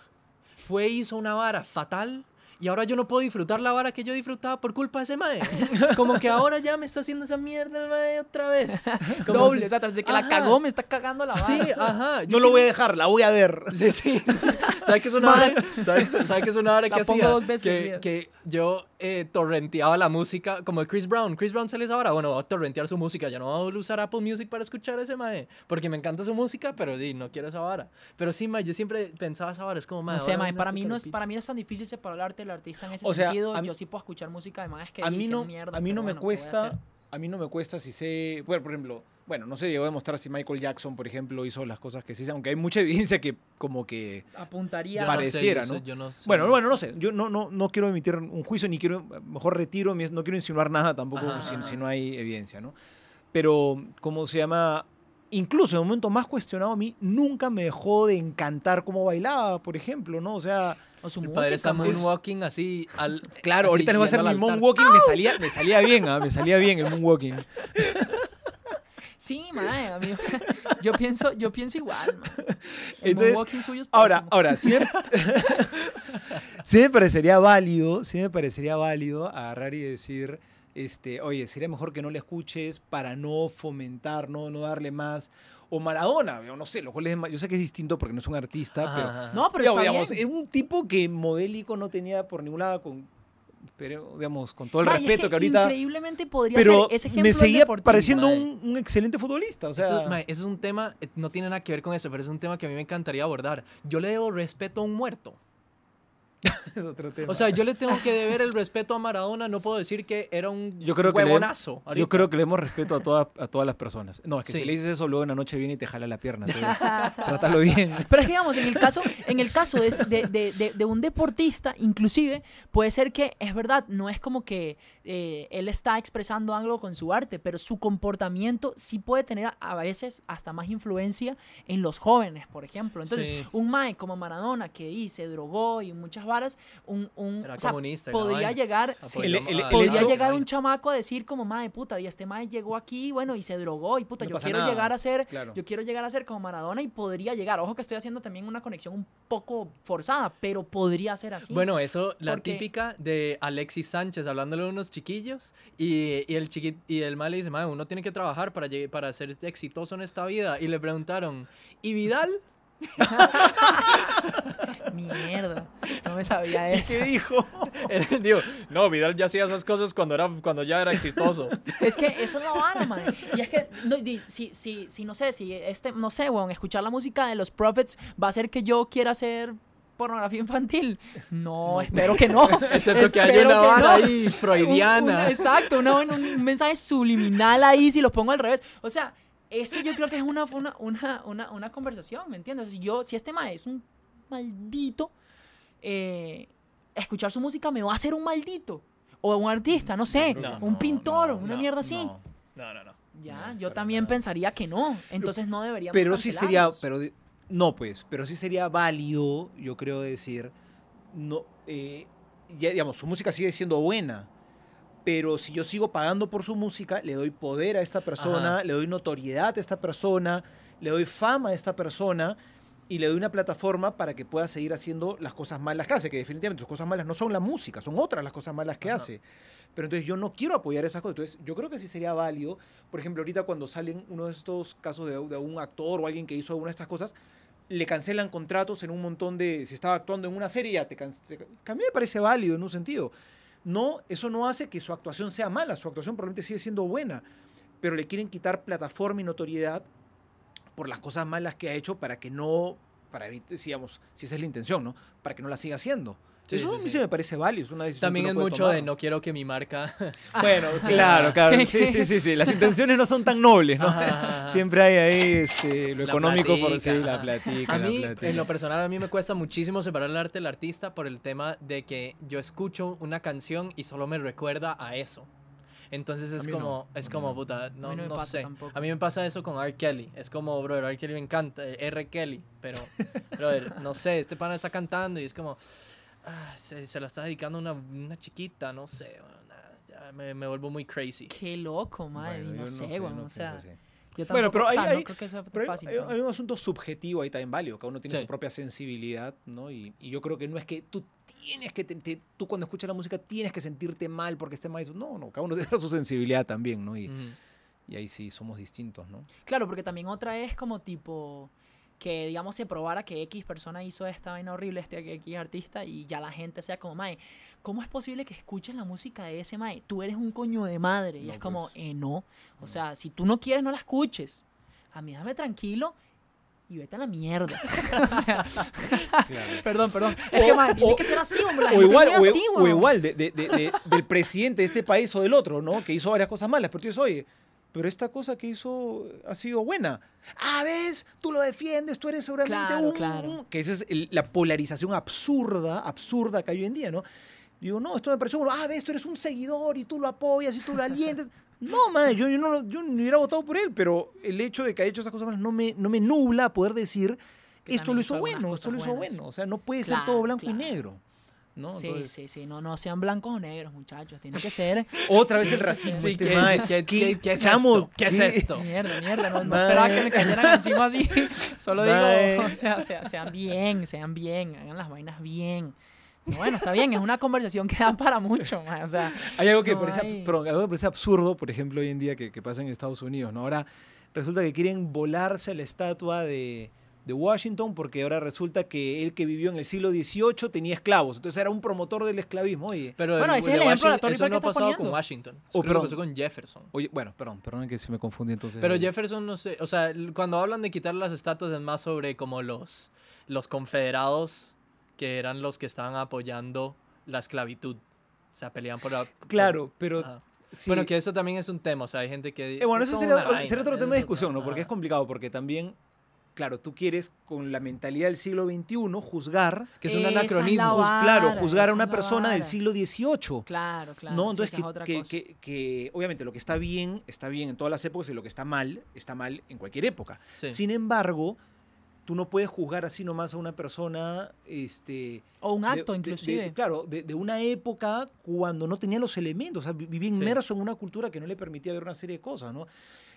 fue, hizo una vara fatal y ahora yo no puedo disfrutar la vara que yo disfrutaba por culpa de ese mae. Como que ahora ya me está haciendo esa mierda el mae otra vez. Como Doble, que- o sea, tras de que la cagó, me está cagando la Sí, vara. ajá. No lo voy a dejar, la voy a ver. Sí, sí. sí. ¿Sabes qué es una hora? Más. ¿Sabes, sabes qué es una hora La que pongo hacía? dos veces que, que yo eh, torrenteaba la música, como de Chris Brown. Chris Brown sale esa hora. Bueno, voy a torrentear su música. Ya no voy a usar Apple Music para escuchar a ese mae. Porque me encanta su música, pero di, no quiero esa vara. Pero sí, mae, yo siempre pensaba esa vara. Es como, mae. No sé, ahora mae, para este mí, no es, para mí no es tan difícil separar el arte del artista en ese O sea, sentido. mí- yo sí puedo escuchar música de más que a mí no, mierda, a mí no me bueno, ¿qué voy a cuesta, a mí no me cuesta si sé, bueno, por ejemplo, bueno, no sé, llegó a demostrar si Michael Jackson, por ejemplo, hizo las cosas que se hizo, aunque hay mucha evidencia que como que Apuntaría. No sé, pareciera, yo ¿no? sé, yo no sé. Bueno, bueno, no sé. Yo no, no, no quiero emitir un juicio ni quiero, mejor retiro, no quiero insinuar nada tampoco si, no hay evidencia, ¿no? Pero, ¿cómo se llama? Incluso en el momento más cuestionado a mí, nunca me dejó de encantar cómo bailaba, por ejemplo, ¿no? O sea, O su música, padre está moonwalking así al. claro, así ahorita les voy a hacer mi moonwalking, me salía, me salía bien, ¿ah? Me salía bien el moonwalking. Sí, mae, a mí- yo pienso, yo pienso igual, mae. El Entonces, suyo es Ahora, pésimo. ahora, sí me, sí me parecería válido, sí me parecería válido agarrar y decir, este, oye, sería mejor que no le escuches para no fomentar, no, no darle más. O Maradona, yo no sé, los goles de yo sé que es distinto porque no es un artista, Ajá, pero. No, pero está digamos, bien. era un tipo que modélico no tenía por ningún lado con, pero, digamos, con todo el es respeto que, ahorita... Increíblemente podría Pero ser ese ejemplo me seguía pareciendo un, un excelente futbolista, o sea... eso, eso es un tema, eh, no tiene nada que ver con eso, pero es un tema que a mí me encantaría abordar. Yo le debo respeto a un muerto. es otro tema. O sea, yo le tengo que deber el respeto a Maradona. No puedo decir que era un Yo creo que le- huevonazo. Yo creo que le hemos respeto a, todas a todas las personas. No, es que Sí. si le dices eso, luego en la noche viene y te jala la pierna. Entonces, trátalo bien. Pero es que, digamos, en el caso, en el caso de, ese- de, de- de- de un deportista, inclusive, puede ser que, es verdad, no es como que eh, él está expresando algo con su arte, pero su comportamiento sí puede tener a, veces hasta más influencia en los jóvenes, por ejemplo. Entonces, Sí. un Mae como Maradona, que se drogó y muchas varas, un, un- Era o sea, comunista podría llegar... Sí, El- a- el- Podría hecho- llegar un chamaco a decir como, mae, puta, y este mae llegó aquí, bueno, y se drogó, y puta, No yo quiero nada, llegar a ser, claro. yo quiero llegar a ser como Maradona y podría llegar. Ojo que estoy haciendo también una conexión un poco forzada, pero podría ser así. Bueno, eso, la Porque- típica de Alexis Sánchez hablándole a unos chiquillos y, y el chiqui, y el mal le dice, "Mae, uno tiene que trabajar para, para ser exitoso en esta vida. Y le preguntaron, ¿y Vidal? Mierda, no me sabía ¿Y eso. qué dijo? Él dijo, no, Vidal ya hacía esas cosas cuando, era, cuando ya era exitoso. Es que esa es la vara, man. Y es que, no, si, si, si, no sé, si este, no sé, weón, escuchar la música de los Prophets va a hacer que yo quiera hacer pornografía infantil. No, espero que no. Excepto que haya Espero una vara no. ahí Un- freudiana. una- exacto, una- un, un mensaje subliminal ahí si lo pongo al revés. O sea, eso yo creo que es una, una, una, una, una conversación, ¿me entiendes? Si, yo, si este mae es un maldito, eh, escuchar su música me va a hacer un maldito. O un artista, no sé, No, un no, pintor, no, una no, mierda así. No, no, no. no. Ya, No, yo también nada. pensaría que no. Entonces no deberíamos Pero sí sería, pero no pues, pero sí sería válido, yo creo decir, no, eh, ya digamos, su música sigue siendo buena, pero si yo sigo pagando por su música, le doy poder a esta persona, Ajá. le doy notoriedad a esta persona, le doy fama a esta persona y le doy una plataforma para que pueda seguir haciendo las cosas malas que hace, que definitivamente sus cosas malas no son la música, son otras las cosas malas que Ajá. hace. Pero entonces yo no quiero apoyar esas cosas. Entonces yo creo que sí sería válido, por ejemplo, ahorita cuando salen uno de estos casos de, de un actor o alguien que hizo alguna de estas cosas, le cancelan contratos en un montón de, si estaba actuando en una serie, ya te cancelan. Que a mí me parece válido en un sentido. No, eso no hace que su actuación sea mala, su actuación probablemente sigue siendo buena, pero le quieren quitar plataforma y notoriedad por las cosas malas que ha hecho para que no, para digamos, si esa es la intención, ¿no? Para que no la siga haciendo. Sí, eso sí, a mí sí. me parece válido, es una decisión También que es uno puede mucho de tomar. no quiero que mi marca... Bueno, claro, claro. Sí, sí, sí, sí. Las intenciones no son tan nobles, ¿no? Ajá, ajá. Siempre hay ahí este, lo La económico por platica, sí, la platica. A la mí, platica. en lo personal, a mí me cuesta muchísimo separar el arte del artista por el tema de que yo escucho una canción y solo me recuerda a eso. Entonces es como, no, es como, puta, no, no no sé. tampoco. A mí me pasa eso con R. Kelly. Es como, brother, R. Kelly me encanta, eh, R. Kelly, pero, brother, no sé, este pana está cantando y es como, ah, se, se la está dedicando a una, una chiquita, no sé, bueno, ya me, me vuelvo muy crazy. Qué loco, madre. Bueno, no, sé, yo weón, no o sea, así. yo Bueno, pero o sea, hay- no hay- creo que sea Pero hay- fácil. hay, pero- hay un asunto subjetivo ahí también válido. Cada uno tiene Sí. su propia sensibilidad, ¿no? Y, y yo creo que no es que tú tienes que, te- te- tú cuando escuchas la música tienes que sentirte mal porque esté mal. No, no, cada uno tiene su sensibilidad también, ¿no? Y, y ahí sí somos distintos, ¿no? Claro, porque también otra es como tipo que digamos se probara que X persona hizo esta vaina horrible, este X artista, y ya la gente sea como, mae, ¿cómo es posible que escuches la música de ese mae? Tú eres un coño de madre. Y No, es como, pues. eh, no. O sea, si tú no quieres, no la escuches. A mí dame tranquilo y vete a la mierda. o sea, perdón, perdón. Es que, O- mae, tiene o- que ser así, hombre. La O igual, es o, así, o igual de, de- de- de- del presidente de este país o del otro, ¿no? Que hizo varias cosas malas, pero tú dices, oye, pero esta cosa que hizo ha sido buena. Ah, ves, tú lo defiendes, tú eres seguramente Claro, un... claro. Que esa es el- la polarización absurda, absurda que hay hoy en día, ¿no? Digo, no, esto me pareció bueno. Ah, ves, tú eres un seguidor y tú lo apoyas y tú lo alientas. No, man, yo, yo, no, yo ni hubiera votado por él, pero el hecho de que haya hecho esas cosas no me, no me nubla poder decir esto lo hizo bueno, esto lo hizo buenas. bueno. O sea, no puede ser todo blanco y negro. ¿No? Sí, Entonces- sí, sí. No, no sean blancos o negros, muchachos. Tiene que ser. Otra vez el racismo. Sí, este ¿qué- mae. qué- qué- qué es chamo, esto? ¿Qué es esto? Mierda, mierda, no, no esperaba que me cayeran encima así. Solo Mae. digo, o sea, sea- sean bien, sean bien, hagan las vainas bien. Bueno, está bien, es una conversación que da para mucho, o sea, Hay algo que No parece, hay- perdón, algo que parece absurdo, por ejemplo, hoy en día que, que pasa en Estados Unidos. ¿no? Ahora resulta que quieren volarse la estatua de, de Washington porque ahora resulta que él que vivió en el siglo XVIII tenía esclavos. Entonces era un promotor del esclavismo. Oye, Pero Bueno, el- ese es el ejemplo de eso no ha pasado con. Washington. Oh, Creo que perdón. pasó con Jefferson. oye bueno, perdón, perdón que se me confundí entonces. Pero Jefferson, no sé, o sea, cuando hablan de quitar las estatuas es más sobre como los, los confederados que eran los que estaban apoyando la esclavitud. O sea, peleaban por la... por- Claro, pero... Ajá. sí. Bueno, que eso también es un tema, o sea, hay gente que... Eh, bueno, es eso sería, otro eso tema de discusión, ¿no? Porque es complicado, porque también, claro, tú quieres con la mentalidad del siglo XXI juzgar, Que es un Esa es anacronismo. vara. claro, juzgar a una es persona del siglo XVIII. claro, claro. no, sí, entonces es que, que, obviamente lo que está bien, está bien en todas las épocas y lo que está mal, está mal en cualquier época. Sí. Sin embargo, tú no puedes juzgar así nomás a una persona, este... O un de- acto, de- de- inclusive. claro, de, una época cuando no tenía los elementos, o sea, vi- vivía Sí. inmerso en una cultura que no le permitía ver una serie de cosas, ¿no?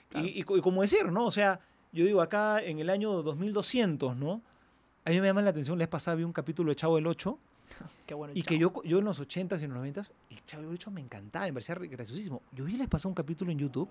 Claro. Y, y como decir, ¿no? O sea, yo digo, acá en el año 2200, ¿no? A mí me llama la atención, la vez pasada vi un capítulo de Chavo del 8 Qué bueno el y que chavo. yo, yo en los 80s y en los 90s, el Chavo del 8 me encantaba, me parecía graciosísimo. Yo vi la vez pasada un capítulo en YouTube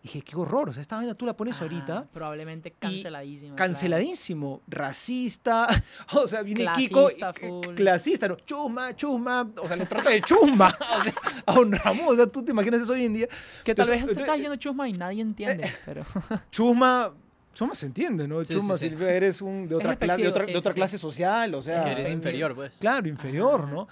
y dije, qué horror, o sea, esta vaina tú la pones Ah, ahorita, Probablemente canceladísimo. canceladísimo, racista, o sea, viene Kiko, Clasista, y- full. clasista, no, chusma, chusma, o sea, le trata de chusma, o sea, a un Ramón, o sea, tú te imaginas eso hoy en día, Que tal Entonces, vez tú estás diciendo chusma y nadie entiende, pero... chusma, chusma se entiende, ¿no? Sí, chusma sí, sí. significa eres un, de otra, clase, de otra, sí, de otra sí, sí. clase social, o sea... Que eres inferior, pues. Claro, inferior, Ah. ¿no?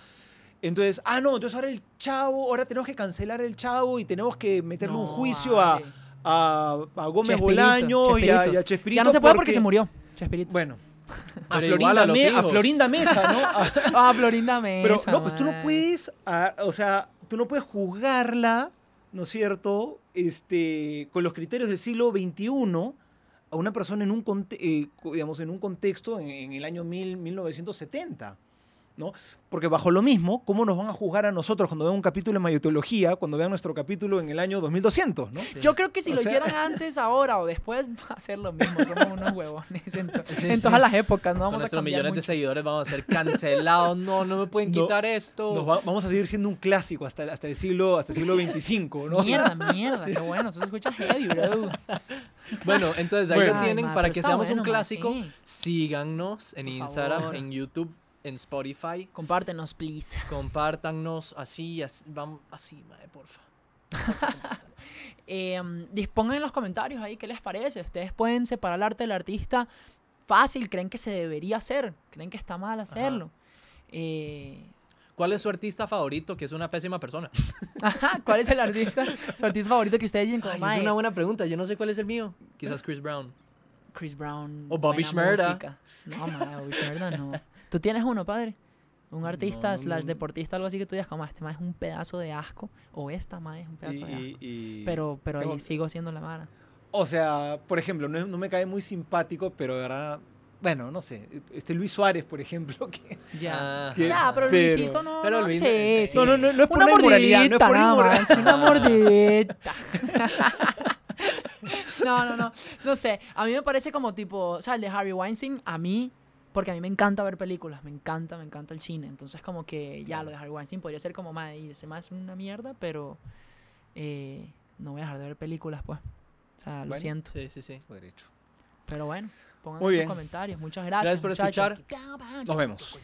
Entonces, ah, no, entonces ahora el chavo, ahora tenemos que cancelar el chavo y tenemos que meterle un juicio a, a, a Gómez Chespirito, Bolaño y a, Chespirito. y a Chespirito. Ya no se puede porque, porque se murió. Chespirito. Bueno, a Florinda, Me- a Mesa, ¿no? A- Ah, Florinda Mesa. pero no, pues tú no puedes, o sea, tú no puedes juzgarla, ¿no es cierto? Este, con los criterios del siglo XXI a una persona en un, conte- eh, digamos, en un contexto en, en el año mil- 1970. ¿no? Porque bajo lo mismo, ¿cómo nos van a juzgar a nosotros cuando vean un capítulo en mayotología, cuando vean nuestro capítulo en el año 2200? ¿no? Yo creo que si O lo sea- hicieran antes, ahora o después, va a ser lo mismo. Somos unos huevones en, to- Sí, en sí. todas las épocas. No vamos nuestros millones de seguidores vamos a ser cancelados. No, no me pueden No, quitar esto. Nos va- vamos a seguir siendo un clásico hasta, hasta, el, siglo, hasta el siglo 25, ¿no? Mierda, mierda, qué bueno. Eso se escucha heavy, bro. Bueno, entonces ahí Bueno. lo Ay, tienen ma, para que seamos bueno, un ma, clásico. sí. Síganos en Por Instagram, favor. en YouTube, en Spotify. Compártenos, please. Compártanos así, así, vamos, así, mae, porfa. Eh, dispongan en los comentarios ahí qué les parece. Ustedes pueden separar el arte del artista fácil. ¿Creen que se debería hacer? ¿Creen que está mal hacerlo? Eh, ¿Cuál es su artista favorito que es una pésima persona? ajá, ¿Cuál es el artista? Su artista favorito que ustedes dicen como, Ay, es "Mae, una buena pregunta, yo no sé cuál es el mío. Quizás Chris Brown. Chris Brown. O Bobby Shmurda. música". No, mae, Bobby Shmurda no. ¿Tú tienes uno, padre? Un artista No, slash deportista, algo así que tú digas, como este más es un pedazo de asco. O esta más es un pedazo de asco. Y, Pero, pero ahí Tengo- sigo siendo la mara. O sea, por ejemplo, no, no me cae muy simpático, pero de verdad, bueno, no sé, este Luis Suárez, por ejemplo, que... Ya. Ah, Que- ya, pero pero- Luisito no. pero no, Luis- sí, sí. sí, No, no, no, no es por Una inmoralidad, no es por nada inmoralidad. más, una mordidita. no, no, no. No sé. A mí me parece como tipo. O sea, el de Harvey Weinstein, a mí. Porque a mí me encanta ver películas. Me encanta, me encanta el cine. Entonces, como que ya lo de Harvey Weinstein podría ser como más. Y ese más es una mierda, pero. eh, no voy a dejar de ver películas, pues. O sea, lo Bueno. siento. Sí, sí, sí. Derecho. Pero bueno. Pongan Muy sus bien. comentarios. Muchas gracias. Gracias por muchachos. escuchar. Nos vemos.